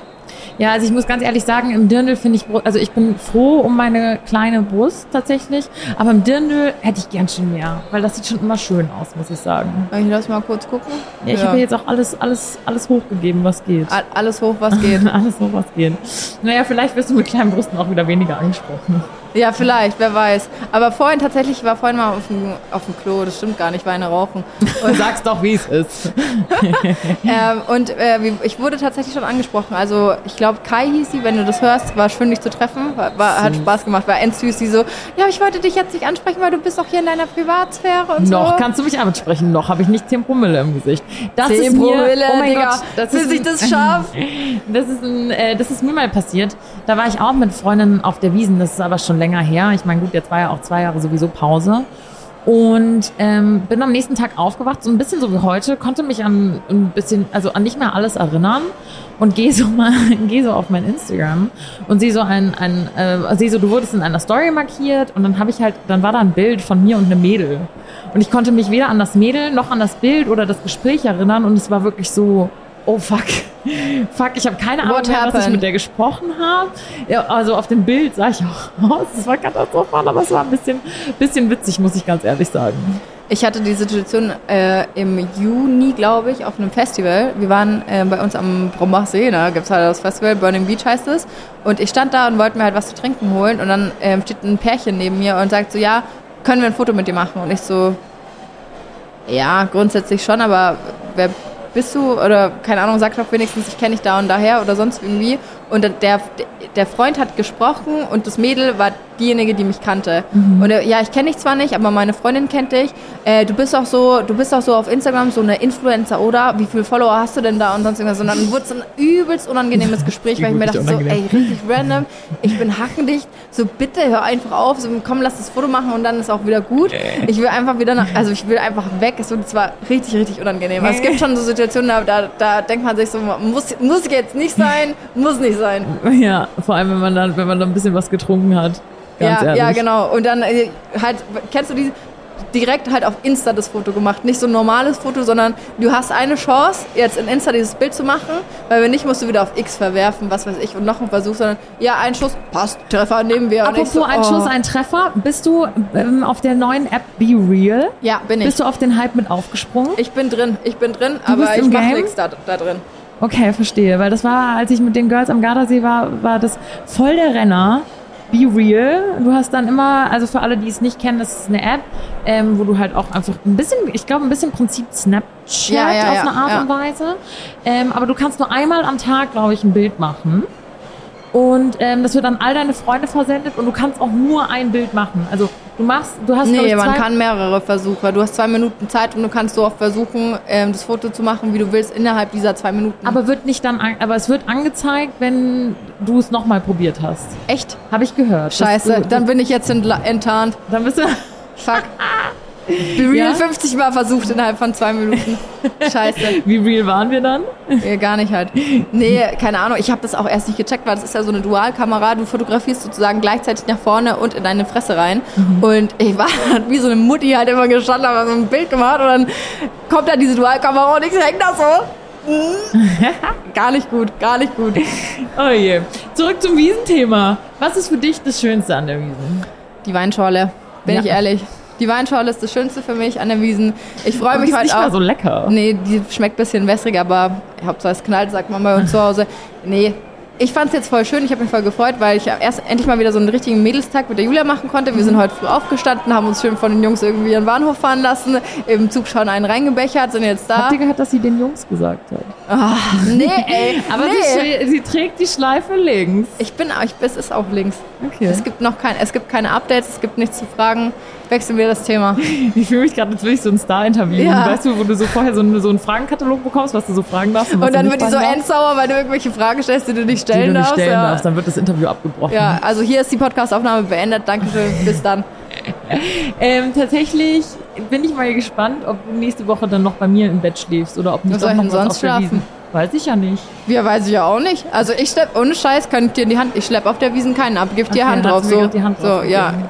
Ja, also ich muss ganz ehrlich sagen, im Dirndl finde ich, also ich bin froh um meine kleine Brust tatsächlich, aber im Dirndl hätte ich gern schon mehr, weil das sieht schon immer schön aus, muss ich sagen. Ich lass mal kurz gucken. Ja, ich habe ja jetzt auch alles, alles, alles hochgegeben, was geht. All- Alles hoch, was geht. alles hoch, was geht. Naja, vielleicht wirst du mit kleinen Brüsten auch wieder weniger angesprochen. Ja, vielleicht, wer weiß. Aber vorhin tatsächlich, ich war vorhin mal auf dem, auf dem Klo, das stimmt gar nicht, ich war eine rauchen. Und sag's doch, wie es ist. ähm, und äh, ich wurde tatsächlich schon angesprochen. Also ich glaube, Kai hieß sie, wenn du das hörst, war schön dich zu treffen. War, war, hat Spaß gemacht, war endsüß. Sie so, ja, ich wollte dich jetzt nicht ansprechen, weil du bist doch hier in deiner Privatsphäre und Noch so. kannst du mich ansprechen, noch habe ich nicht 10 Promille im Gesicht. Das ist 10 mir, Promille, oh mein Digga, Gott, das ist ich das schaff. Das ist, ein, äh, das ist mir mal passiert. Da war ich auch mit Freundinnen auf der Wiesen. Das ist aber schon länger her. Ich meine, gut, jetzt war ja auch zwei Jahre sowieso Pause. Und ähm, bin am nächsten Tag aufgewacht, so ein bisschen so wie heute, konnte mich an ein bisschen, also an nicht mehr alles erinnern und gehe so mal, gehe so auf mein Instagram und sehe so ein, ein äh, sehe so, du wurdest in einer Story markiert und dann habe ich halt, dann war da ein Bild von mir und einem Mädel. Und ich konnte mich weder an das Mädel noch an das Bild oder das Gespräch erinnern und es war wirklich so, oh fuck, fuck, ich habe keine Ahnung mehr, was ich mit der gesprochen habe. Ja, also auf dem Bild sah ich auch aus, es war katastrophal, aber es war ein bisschen, bisschen witzig, muss ich ganz ehrlich sagen. Ich hatte die Situation äh, im Juni, glaube ich, auf einem Festival. Wir waren äh, bei uns am Brombachsee, da gibt es halt das Festival, Burning Beach heißt es. Und ich stand da und wollte mir halt was zu trinken holen. Und dann ähm, steht ein Pärchen neben mir und sagt so, ja, können wir ein Foto mit dir machen? Und ich so, ja, grundsätzlich schon, aber wer bist du? Oder keine Ahnung, sag doch wenigstens, ich kenne dich da und daher oder sonst irgendwie. Und der, der Freund hat gesprochen und das Mädel war diejenige, die mich kannte. Und er, ja, ich kenne dich zwar nicht, aber meine Freundin kennt dich. Äh, du bist auch so, du bist auch so auf Instagram so eine Influencer, oder? Wie viele Follower hast du denn da und sonst irgendwas? Und dann wurde es ein übelst unangenehmes Gespräch, weil ich mir dachte so, ey, richtig random, ich bin hackendicht, so bitte hör einfach auf, so komm, lass das Foto machen und dann ist auch wieder gut. Ich will einfach wieder nach, also ich will einfach weg. Es wird zwar richtig, richtig unangenehm. Also es gibt schon so Situationen, da, da, da denkt man sich so, muss, muss jetzt nicht sein, muss nicht sein. Ja, vor allem, wenn man dann, wenn man dann ein bisschen was getrunken hat. Ganz ja, ehrlich. ja, genau. Und dann äh, halt, kennst du die direkt halt auf Insta das Foto gemacht. Nicht so ein normales Foto, sondern du hast eine Chance, jetzt in Insta dieses Bild zu machen, weil wenn nicht, musst du wieder auf X verwerfen, was weiß ich, und noch einen Versuch, sondern ja, ein Schuss, passt, Treffer nehmen wir. Apropos so, ein oh. Schuss, ein Treffer. Bist du ähm, auf der neuen App Be Real? Ja, bin ich. Bist du auf den Hype mit aufgesprungen? ich bin drin, ich bin drin, Du aber ich im mach Game? nichts da, da drin. Okay, verstehe. Weil das war, als ich mit den Girls am Gardasee war, war das voll der Renner. Be Real. Du hast dann immer, also für alle, die es nicht kennen, das ist eine App, ähm, wo du halt auch einfach ein bisschen, ich glaube, ein bisschen Prinzip Snapchat Ja, ja, auf eine Art ja. und Weise. Ähm, aber du kannst nur einmal am Tag, glaube ich, ein Bild machen. Und ähm, das wird an all deine Freunde versendet und du kannst auch nur ein Bild machen. Also du machst, du hast Nee, man kann mehrere Versuche. Du hast zwei Minuten Zeit und du kannst so oft versuchen, ähm, das Foto zu machen, wie du willst, innerhalb dieser zwei Minuten. aber wird nicht dann, an- aber es wird angezeigt, wenn du es nochmal probiert hast. echt? Habe ich gehört. Scheiße, du, dann bin ich jetzt enttarnt. dann bist du. Fuck. Be Real Ja? 50 Mal versucht innerhalb von zwei Minuten. Scheiße. Wie real waren wir dann? Ja, gar nicht halt. Nee, keine Ahnung. Ich habe das auch erst nicht gecheckt, weil das ist ja so eine Dualkamera. Du fotografierst sozusagen gleichzeitig nach vorne und in deine Fresse rein. Und ich war wie so eine Mutti halt immer gestanden, habe so ein Bild gemacht und dann kommt da diese Dualkamera und ich hänge da so. Mhm. gar nicht gut, gar nicht gut. Oh je. Zurück zum Wiesenthema. Was ist für dich das Schönste an der Wiesen? Die Weinschorle, bin Ja. ich ehrlich. Die Weinschorle ist das Schönste für mich an der Wiesen. Ich freue Die mich ist halt nicht auch. mal so lecker. Nee, die schmeckt ein bisschen wässrig, aber Hauptsache es knallt, sagt man bei uns zu Hause. Nee, ich fand es jetzt voll schön. Ich habe mich voll gefreut, weil ich erst endlich mal wieder so einen richtigen Mädelstag mit der Julia machen konnte. Wir sind heute früh aufgestanden, haben uns schön von den Jungs irgendwie an den Bahnhof fahren lassen, im Zug schon einen reingebechert, sind jetzt da. Habt ihr gehört, dass sie den Jungs gesagt hat? Ach, nee, ey. Aber nee. sie, sie trägt die Schleife links. Ich bin, ich, es ist auch links. Okay. Es gibt noch kein, es gibt keine Updates, es gibt nichts zu fragen. Wechseln wir das Thema. Ich fühle mich gerade, als würde ich so ein Star-Interview. Ja. Weißt du, wo du so vorher so, einen- so einen Fragenkatalog bekommst, was du so fragen darfst. was Und dann wird die so endsauer, weil du irgendwelche Fragen stellst, die du nicht die stellen du nicht darfst. stellen ja. darfst. Dann wird das Interview abgebrochen. ja, also hier ist die Podcastaufnahme beendet. Dankeschön, bis dann. Ähm, tatsächlich bin ich mal gespannt, ob du nächste Woche dann noch bei mir im Bett schläfst oder ob nicht Wo soll ich denn was sonst schlafen? Weiß ich ja nicht. Ja, weiß ich ja auch nicht. Also ich schlepp, ohne Scheiß, könnt ihr in die Hand, ich schlepp auf der Wiesen keinen ab, gib die Okay, Hand dann drauf. So, die Hand so drauf ja. gegeben.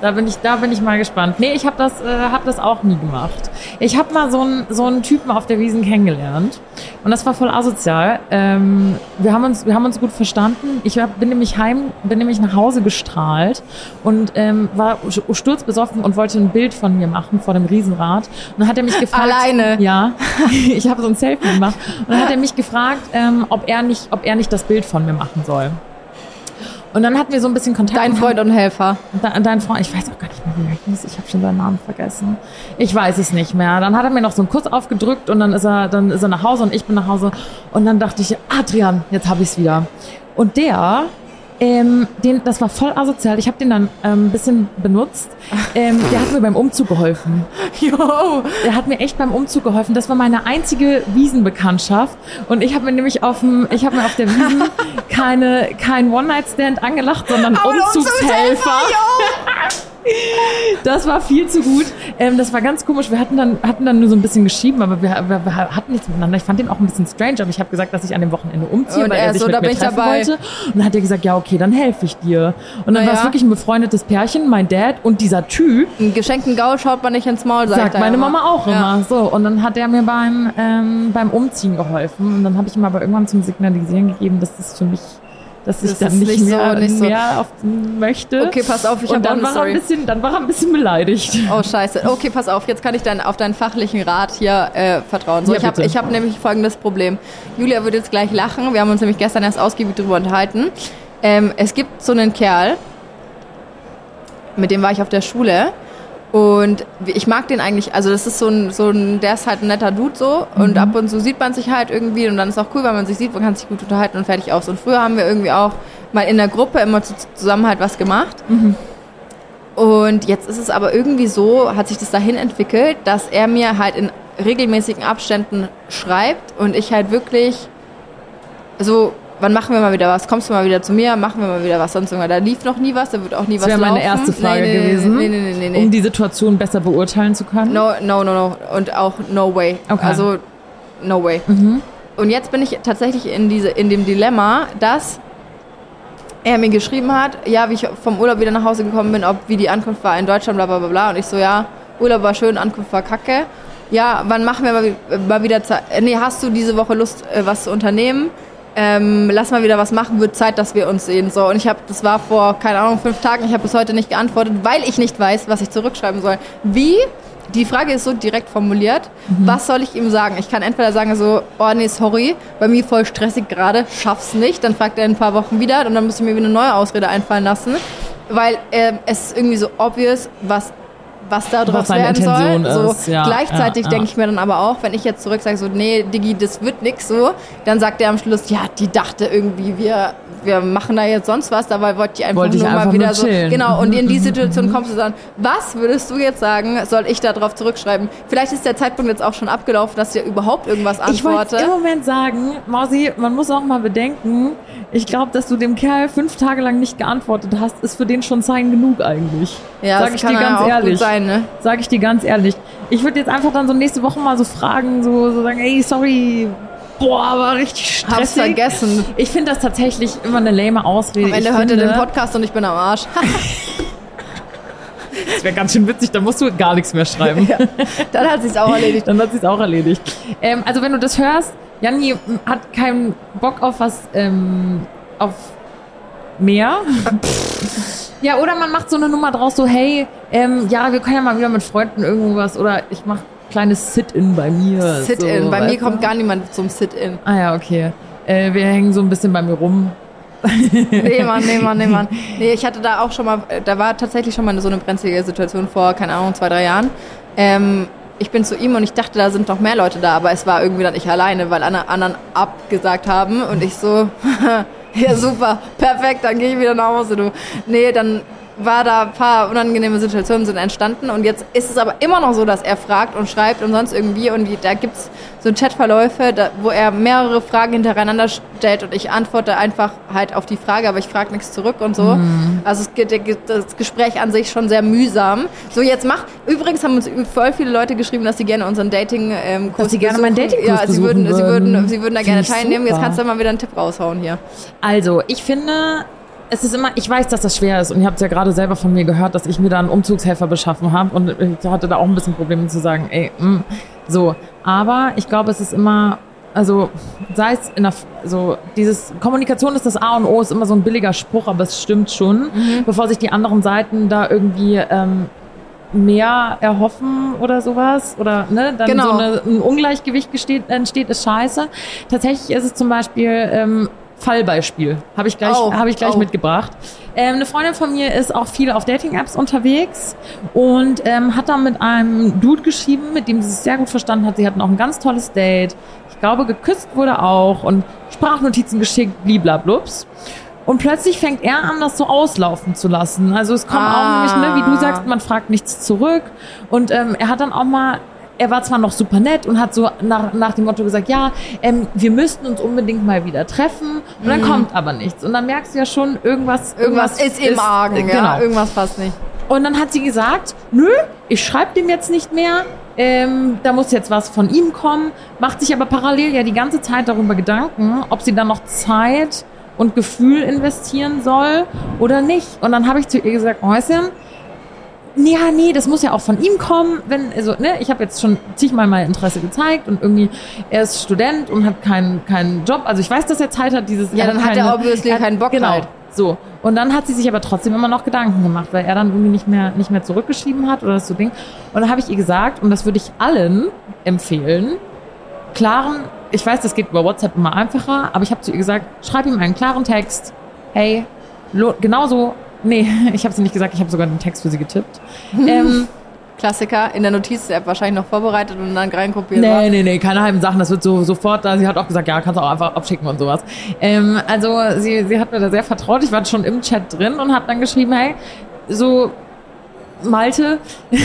Da bin ich, da bin ich mal gespannt. Nee, ich habe das, äh, hab das auch nie gemacht. Ich habe mal so einen so einen Typen auf der Wiesen kennengelernt und das war voll asozial. Ähm, wir haben uns, wir haben uns gut verstanden. Ich hab, bin nämlich heim, bin nämlich nach Hause gestrahlt und ähm, war sturzbesoffen und wollte ein Bild von mir machen vor dem Riesenrad. Und dann hat er mich gefragt, Alleine? ja, ich habe so ein Selfie gemacht und dann hat er mich gefragt, ähm, ob er nicht, ob er nicht das Bild von mir machen soll. Und dann hatten wir so ein bisschen Kontakt. Dein und Freund und Helfer. De dein Freund, ich weiß auch gar nicht mehr, wie er hieß. Ich habe schon seinen Namen vergessen. Ich weiß es nicht mehr. Dann hat er mir noch so einen Kuss aufgedrückt und dann ist er, dann ist er nach Hause und ich bin nach Hause. Und dann dachte ich, Adrian, jetzt habe ich's wieder. Und der, ähm, den, das war voll asozial. Ich habe den dann ähm, ein bisschen benutzt. Ähm, der hat mir beim Umzug geholfen. Jo. Der hat mir echt beim Umzug geholfen. Das war meine einzige Wiesenbekanntschaft. Und ich habe mir nämlich auf dem, ich habe mir auf der Wiesen keine, kein One-Night-Stand angelacht, sondern Aber ein Umzugshelfer. Das war viel zu gut. Ähm, das war ganz komisch. Wir hatten dann, hatten dann nur so ein bisschen geschrieben, aber wir, wir, wir hatten nichts miteinander. Ich fand den auch ein bisschen strange, aber ich habe gesagt, dass ich an dem Wochenende umziehe, Und weil er sich so, mit mir treffen dabei. wollte. Und dann hat er gesagt, ja, okay, dann helfe ich dir. Und dann Na war es wirklich ein befreundetes Pärchen, mein Dad und dieser Typ, Einen geschenkten Gaul schaut man nicht ins Maul, sagt, sagt meine immer. Mama auch Ja. immer. So, und dann hat er mir beim, ähm, beim Umziehen geholfen. Und dann habe ich ihm aber irgendwann zum Signalisieren gegeben, dass das für mich, dass ich Das dann ist nicht, nicht so- mehr, nicht so. mehr auf möchte. Okay, pass auf, ich habe dann war, er Story. ein bisschen, dann war er ein bisschen beleidigt. Oh scheiße. Okay, pass auf, jetzt kann ich dann auf deinen fachlichen Rat hier äh, vertrauen. So, Ja, ich habe ich hab nämlich folgendes Problem. Julia wird jetzt gleich lachen. Wir haben uns nämlich gestern erst ausgiebig drüber unterhalten. Ähm, es gibt so einen Kerl, mit dem war ich auf der Schule. Und ich mag den eigentlich, also das ist so ein, so ein, der ist halt ein netter Dude so und ab und zu sieht man sich halt irgendwie und dann ist auch cool, weil man sich sieht, man kann sich gut unterhalten und fertig aus. Und früher haben wir irgendwie auch mal in der Gruppe immer zu, zusammen halt was gemacht. Und jetzt ist es aber irgendwie so, hat sich das dahin entwickelt, dass er mir halt in regelmäßigen Abständen schreibt und ich halt wirklich so, wann machen wir mal wieder was? Kommst du mal wieder zu mir? Machen wir mal wieder was? Sonst irgendwas. Da lief noch nie was, da wird auch nie Das was wäre meine laufen. erste Frage nee, nee, gewesen, Nee, nee, nee, nee, um die Situation besser beurteilen zu können. No, no, no, no. Und auch no way. Okay. Also no way. Und jetzt bin ich tatsächlich in, diese, in dem Dilemma, dass er mir geschrieben hat, ja, wie ich vom Urlaub wieder nach Hause gekommen bin, ob wie die Ankunft war in Deutschland, bla bla bla bla. Und ich so, ja, Urlaub war schön, Ankunft war kacke. Ja, wann machen wir mal, mal wieder Zeit? Nee, hast du diese Woche Lust, äh, was zu unternehmen? Ähm, lass mal wieder was machen, wird Zeit, dass wir uns sehen. So, und ich habe, das war vor, keine Ahnung, fünf Tagen, ich habe bis heute nicht geantwortet, weil ich nicht weiß, was ich zurückschreiben soll. Wie? Die Frage ist so direkt formuliert. Was soll ich ihm sagen? Ich kann entweder sagen so, oh nee, sorry, bei mir voll stressig gerade, schaff's nicht. Dann fragt er in ein paar Wochen wieder und dann muss ich mir wieder eine neue Ausrede einfallen lassen. Weil ähm, es ist irgendwie so obvious, was was da draus werden Intention soll. So, ist, ja, gleichzeitig ja, denke ja. ich mir dann aber auch, wenn ich jetzt zurück sage, so, nee, Diggi, das wird nix so, dann sagt er am Schluss, ja, die dachte irgendwie, wir, wir machen da jetzt sonst was, dabei wollte die einfach Wollte ich nur einfach mal wieder so. Genau, und in die Situation kommst du dann, was würdest du jetzt sagen, soll ich da drauf zurückschreiben? Vielleicht ist der Zeitpunkt jetzt auch schon abgelaufen, dass ihr überhaupt irgendwas Ich wollte im Moment sagen, Mausi, man muss auch mal bedenken, ich glaube, dass du dem Kerl fünf Tage lang nicht geantwortet hast, ist für den schon Zeichen genug eigentlich. Ja, Sag das ich kann dir ganz auch ehrlich. gut sein, ne? Sag ich dir ganz ehrlich. Ich würde jetzt einfach dann so nächste Woche mal so fragen, so, so sagen, ey, sorry, boah, war richtig Hab's stressig. vergessen. Ich finde das tatsächlich immer eine lame Ausrede. Am Ende ich hört ihr finde, den Podcast und ich bin am Arsch. Das wäre ganz schön witzig, da musst du gar nichts mehr schreiben. ja, dann hat sich's auch erledigt. Dann hat sie es auch erledigt. Ähm, also wenn du das hörst, Janni hat keinen Bock auf was, ähm, auf mehr. ja, oder man macht so eine Nummer draus, so hey, ähm, ja, wir können ja mal wieder mit Freunden irgendwas oder ich mache kleines Sit-in bei mir. Sit-in. so, Bei mir kommt gar niemand zum Sit-in. Ah ja, okay. Äh, wir hängen so ein bisschen bei mir rum. Nee, Mann, nee, Mann, nee, Mann. Nee, ich hatte da auch schon mal, da war tatsächlich schon mal so eine brenzlige Situation vor, keine Ahnung, zwei, drei Jahren. Ähm, ich bin zu ihm und ich dachte, da sind noch mehr Leute da, aber es war irgendwie dann ich alleine, weil alle anderen abgesagt haben und ich so, ja super, perfekt, dann gehe ich wieder nach Hause, du. Nee, dann war da ein paar unangenehme Situationen sind entstanden und jetzt ist es aber immer noch so, dass er fragt und schreibt und sonst irgendwie und die, da gibt's so Chatverläufe, da, wo er mehrere Fragen hintereinander stellt und ich antworte einfach halt auf die Frage, aber ich frage nichts zurück und so. Also es das Gespräch an sich schon sehr mühsam. So jetzt mach. Übrigens haben uns voll viele Leute geschrieben, dass sie gerne unseren Dating ähm, Kurs Dass sie gerne meinen besuchen. Datingkurs Ja, sie würden, besuchen sie würden, würden. sie würden da gerne teilnehmen. Jetzt super. kannst du mal wieder einen Tipp raushauen hier. Also, ich finde, es ist immer, ich weiß, dass das schwer ist und ihr habt es ja gerade selber von mir gehört, dass ich mir da einen Umzugshelfer beschaffen habe und ich hatte da auch ein bisschen Probleme zu sagen, ey, mm, so. Aber ich glaube, es ist immer, also sei es in der, so dieses Kommunikation ist das A und O, ist immer so ein billiger Spruch, aber es stimmt schon, bevor sich die anderen Seiten da irgendwie ähm, mehr erhoffen oder sowas oder ne, dann Genau. so eine, ein Ungleichgewicht gesteht, entsteht, ist scheiße. Tatsächlich ist es zum Beispiel ähm, Fallbeispiel, habe ich gleich, habe ich gleich oh. mitgebracht. Ähm, eine Freundin von mir ist auch viel auf Dating-Apps unterwegs und ähm, hat dann mit einem Dude geschrieben, mit dem sie sich sehr gut verstanden hat. Sie hatten auch ein ganz tolles Date. Ich glaube, geküsst wurde auch und Sprachnotizen geschickt, bliblablubs. Und plötzlich fängt er an, das so auslaufen zu lassen. Also es kommt auch Ah. nämlich, ne, wie du sagst, man fragt nichts zurück. Und ähm, er hat dann auch mal, er war zwar noch super nett und hat so nach, nach dem Motto gesagt, ja, ähm, wir müssten uns unbedingt mal wieder treffen. Und dann kommt aber nichts. Und dann merkst du ja schon, irgendwas, Mhm. Irgendwas ist im Argen, äh, ja. Genau. Irgendwas passt nicht. Und dann hat sie gesagt, nö, ich schreibe dem jetzt nicht mehr. Ähm, da muss jetzt was von ihm kommen, macht sich aber parallel ja die ganze Zeit darüber Gedanken, ob sie dann noch Zeit und Gefühl investieren soll oder nicht. Und dann habe ich zu ihr gesagt, Häuschen, ja, nee, das muss ja auch von ihm kommen. Wenn, also, ne, ich habe jetzt schon zigmal mein Interesse gezeigt und irgendwie, er ist Student und hat keinen keinen Job. Also ich weiß, dass er Zeit hat, dieses. Ja, dann hat er obviously hat- keinen Bock Genau. halt. So. Und dann hat sie sich aber trotzdem immer noch Gedanken gemacht, weil er dann irgendwie nicht mehr, nicht mehr zurückgeschrieben hat oder so Ding. Und dann habe ich ihr gesagt, und das würde ich allen empfehlen, klaren, ich weiß, das geht über WhatsApp immer einfacher, aber ich habe zu ihr gesagt, schreib ihm einen klaren Text. Hey, genauso, nee, ich habe sie nicht gesagt, ich habe sogar den Text für sie getippt. ähm, Klassiker, in der Notiz-App wahrscheinlich noch vorbereitet und dann reinkopiert. Nee, nee, nee, keine halben Sachen. Das wird so sofort da. Sie hat auch gesagt, ja, kannst du auch einfach abschicken und sowas. Ähm, also sie, sie hat mir da sehr vertraut. Ich war schon im Chat drin und habe dann geschrieben, hey, so Malte,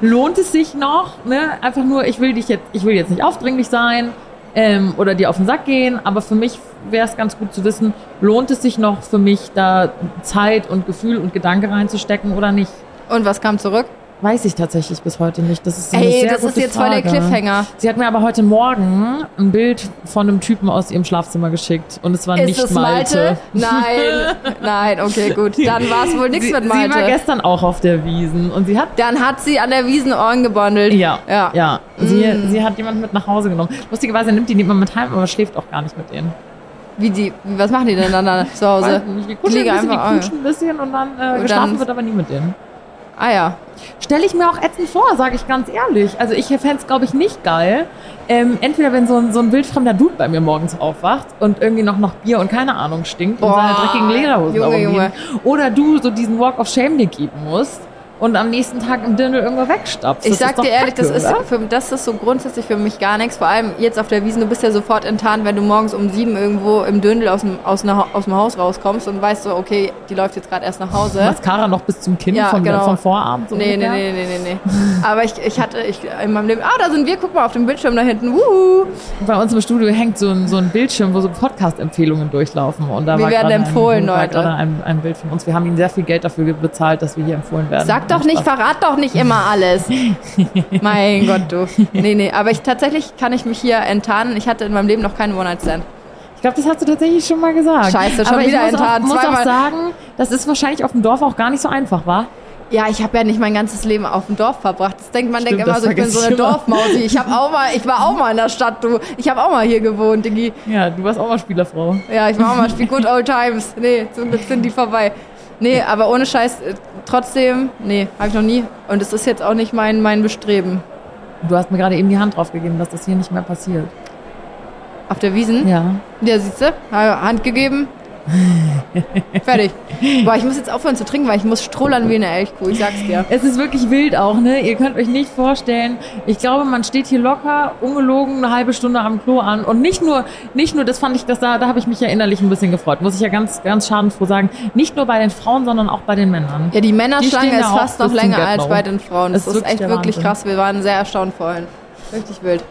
lohnt es sich noch? Ne? Einfach nur, ich will dich jetzt, ich will jetzt nicht aufdringlich sein ähm, oder dir auf den Sack gehen, aber für mich wäre es ganz gut zu wissen, lohnt es sich noch für mich da Zeit und Gefühl und Gedanke reinzustecken oder nicht? Und was kam zurück? Weiß ich tatsächlich bis heute nicht. Das ist so eine Ey, sehr das ist gute jetzt voll der. Cliffhanger. Sie hat mir aber heute Morgen ein Bild von einem Typen aus ihrem Schlafzimmer geschickt und es war Ist nicht es Malte. Malte? Nein, nein, okay, gut. Dann war es wohl nichts mit Sie war Malte. gestern auch auf der Wiesen und sie hat Dann hat sie an der Wiesen Ohren gebondelt. ja, Ja. ja, Sie, Mm. sie hat jemanden mit nach Hause genommen. Lustigerweise nimmt die niemand mit heim, aber schläft auch gar nicht mit denen. Wie die, was machen die denn dann da zu Hause? Die kuscheln ein bisschen, die einfach knutschen ein bisschen und dann äh, Und geschlafen dann- wird aber nie mit denen. Ah ja. Stelle ich mir auch ätzend vor, sage ich ganz ehrlich. Also ich fände es, glaube ich, nicht geil. Ähm, entweder wenn so ein, so ein wildfremder Dude bei mir morgens aufwacht und irgendwie noch nach Bier und keine Ahnung stinkt und Boah, seine dreckigen Lederhosen Junge, Junge. Oder du so diesen Walk of Shame dir geben musst und am nächsten Tag im Dirndl irgendwo wegstapfst. Ich Das sag ist dir ehrlich, das Kacke, ist, oder? für, das ist so grundsätzlich für mich gar nichts. Vor allem jetzt auf der Wiesen, du bist ja sofort enttarnt, wenn du morgens um sieben irgendwo im Dündel aus dem, aus, einer, aus dem Haus rauskommst und weißt so, okay, die läuft jetzt gerade erst nach Hause. Mascara noch bis zum Kinn Ja, vom, genau. vom Vorabend. So Nee, nee, nee, nee, nee, nee. Aber ich, ich hatte ich, in meinem Leben, ah, da sind wir, guck mal auf dem Bildschirm da hinten. Wuhu. Bei uns im Studio hängt so ein, so ein Bildschirm, wo so Podcast-Empfehlungen durchlaufen. Und da Wir war werden empfohlen, ein, Leute. ein, ein Bild von uns. Wir haben ihnen sehr viel Geld dafür bezahlt, dass wir hier empfohlen werden. Sag doch nicht, verrat doch nicht immer alles. mein Gott, du. Nee, nee, aber ich tatsächlich kann ich mich hier enttarnen. Ich hatte in meinem Leben noch keinen One-Night-Stand. Ich glaube, das hast du tatsächlich schon mal gesagt. Scheiße, schon Aber wieder ich muss enttarnt. Auch, muss auch Zweimal. sagen, das ist wahrscheinlich auf dem Dorf auch gar nicht so einfach, war? Ja, ich habe ja nicht mein ganzes Leben auf dem Dorf verbracht. Das denkt man Stimmt, denkt immer so, ich bin so eine ich. Dorfmausi. Ich habe auch mal, ich war auch mal in der Stadt, du. Ich habe auch mal hier gewohnt, Diggi. Ja, du warst auch mal Spielerfrau. Ja, ich war auch mal Spiel Good Old Times. Nee, Glück sind die vorbei. Nee, aber ohne Scheiß, äh, trotzdem, nee, habe ich noch nie. Und es ist jetzt auch nicht mein, mein Bestreben. Du hast mir gerade eben die Hand drauf gegeben, dass das hier nicht mehr passiert. Auf der Wiesen? Ja. Ja, siehst du? Hand gegeben. Fertig. Boah, ich muss jetzt aufhören zu trinken, weil ich muss strollern wie eine Elchkuh. Ich sag's dir. Es ist wirklich wild auch, ne? Ihr könnt euch nicht vorstellen. Ich glaube, man steht hier locker, ungelogen, eine halbe Stunde am Klo an. Und nicht nur, nicht nur, das fand ich, das da, da habe ich mich ja innerlich ein bisschen gefreut. Muss ich ja ganz, ganz schadenfroh sagen. Nicht nur bei den Frauen, sondern auch bei den Männern. Ja, die Die Männerschlange da ist fast noch länger als bei den Frauen. Das, Das ist ist echt wirklich Wahnsinn. krass. Wir waren sehr erstaunt vorhin. Richtig wild.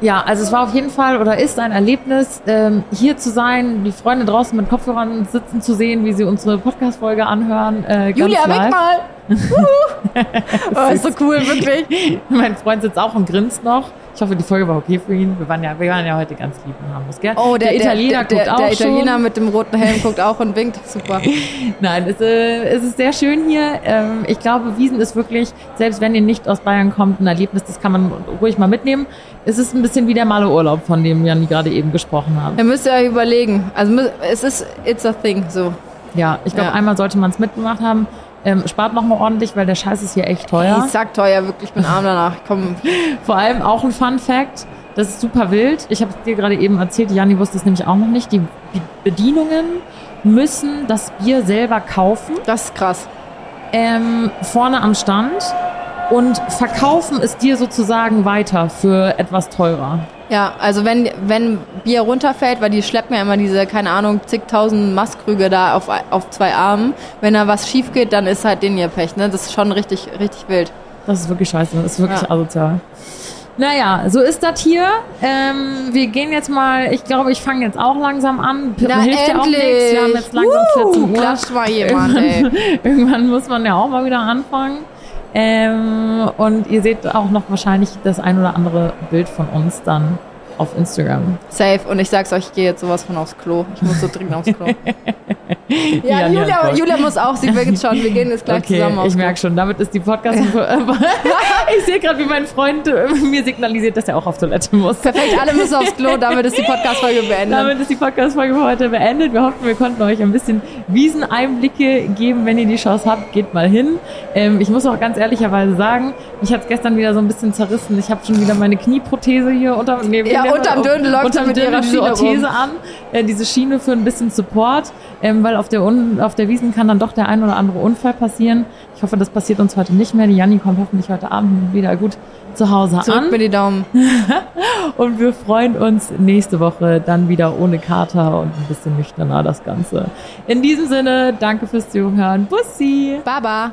Ja, also es war auf jeden Fall oder ist ein Erlebnis, ähm, hier zu sein, die Freunde draußen mit Kopfhörern sitzen zu sehen, wie sie unsere Podcast-Folge anhören. Äh, Julia, live. weg mal! Oh, ist so cool, wirklich. Mein Freund sitzt auch und grinst noch. Ich hoffe, die Folge war okay für ihn. Wir waren ja, wir waren ja heute ganz lieb in Hamburg, gell? Oh, der, Italiener der, guckt der, auch der Italiener schon. mit dem roten Helm guckt auch und winkt. Super. Nein, es, äh, es ist sehr schön hier. Ähm, ich glaube, Wiesen ist wirklich, selbst wenn ihr nicht aus Bayern kommt, ein Erlebnis, das kann man ruhig mal mitnehmen. Es ist ein bisschen wie der Male Urlaub, von dem Janni gerade eben gesprochen hat. Ihr müsst ihr euch überlegen. Also es ist, it's a thing, so. Ja, ich glaube, Ja. einmal sollte man es mitgemacht haben. Ähm, spart noch mal ordentlich, weil der Scheiß ist hier echt teuer. Ich sag teuer, wirklich, ich bin arm danach. Komm, Vor allem auch ein Fun Fact, das ist super wild. Ich habe es dir gerade eben erzählt, Janni wusste es nämlich auch noch nicht. Die Be- Bedienungen müssen das Bier selber kaufen, das ist krass. ähm, vorne am Stand und verkaufen es dir sozusagen weiter für etwas teurer. Ja, also wenn, wenn Bier runterfällt, weil die schleppen ja immer diese, keine Ahnung, zigtausend Mastkrüge da auf, auf zwei Armen. Wenn da was schief geht, dann ist halt denen ihr Pech, ne? Das ist schon richtig, richtig wild. Das ist wirklich scheiße, das ist wirklich Ja. asozial. Naja, so ist das hier. Ähm, wir gehen jetzt mal, ich glaube, ich fange jetzt auch langsam an. Na, Hilft ja auch endlich. nichts. Wir haben jetzt langsam Uh, 14 Uhr. klatscht mal jemand, ey. Irgendwann muss man ja auch mal wieder anfangen. Ähm, und ihr seht auch noch wahrscheinlich das ein oder andere Bild von uns dann auf Instagram. Safe. Und ich sag's euch, ich gehe jetzt sowas von aufs Klo. Ich muss so dringend aufs Klo. ja, Jan Julia. Julia muss auch, sie will jetzt schon. Wir gehen jetzt gleich Okay, zusammen aufs ich Klo. merke schon, damit ist die podcast Ich sehe gerade, wie mein Freund äh, mir signalisiert, dass er auch auf Toilette muss. Perfekt, alle müssen aufs Klo, damit ist die Podcast-Folge beendet. Damit ist die Podcast-Folge für heute beendet. Wir hoffen, wir konnten euch ein bisschen Wieseneinblicke geben. Wenn ihr die Chance habt, geht mal hin. Ähm, ich muss auch ganz ehrlicherweise sagen, mich hat es gestern wieder so ein bisschen zerrissen. Ich habe schon wieder meine Knieprothese hier unter, wie Ja, man- unterm Dödel läuft unterm mit Dödel ihrer diese Schiene Orthese rum. an. Äh, diese Schiene für ein bisschen Support, ähm, weil auf der, Un auf der Wiesen kann dann doch der ein oder andere Unfall passieren. Ich hoffe, das passiert uns heute nicht mehr. Die Janni kommt hoffentlich heute Abend wieder gut zu Hause an. Zurück mit die Daumen. Und wir freuen uns nächste Woche dann wieder ohne Kater und ein bisschen nüchterner das Ganze. In diesem Sinne, danke fürs Zuhören. Bussi! Baba.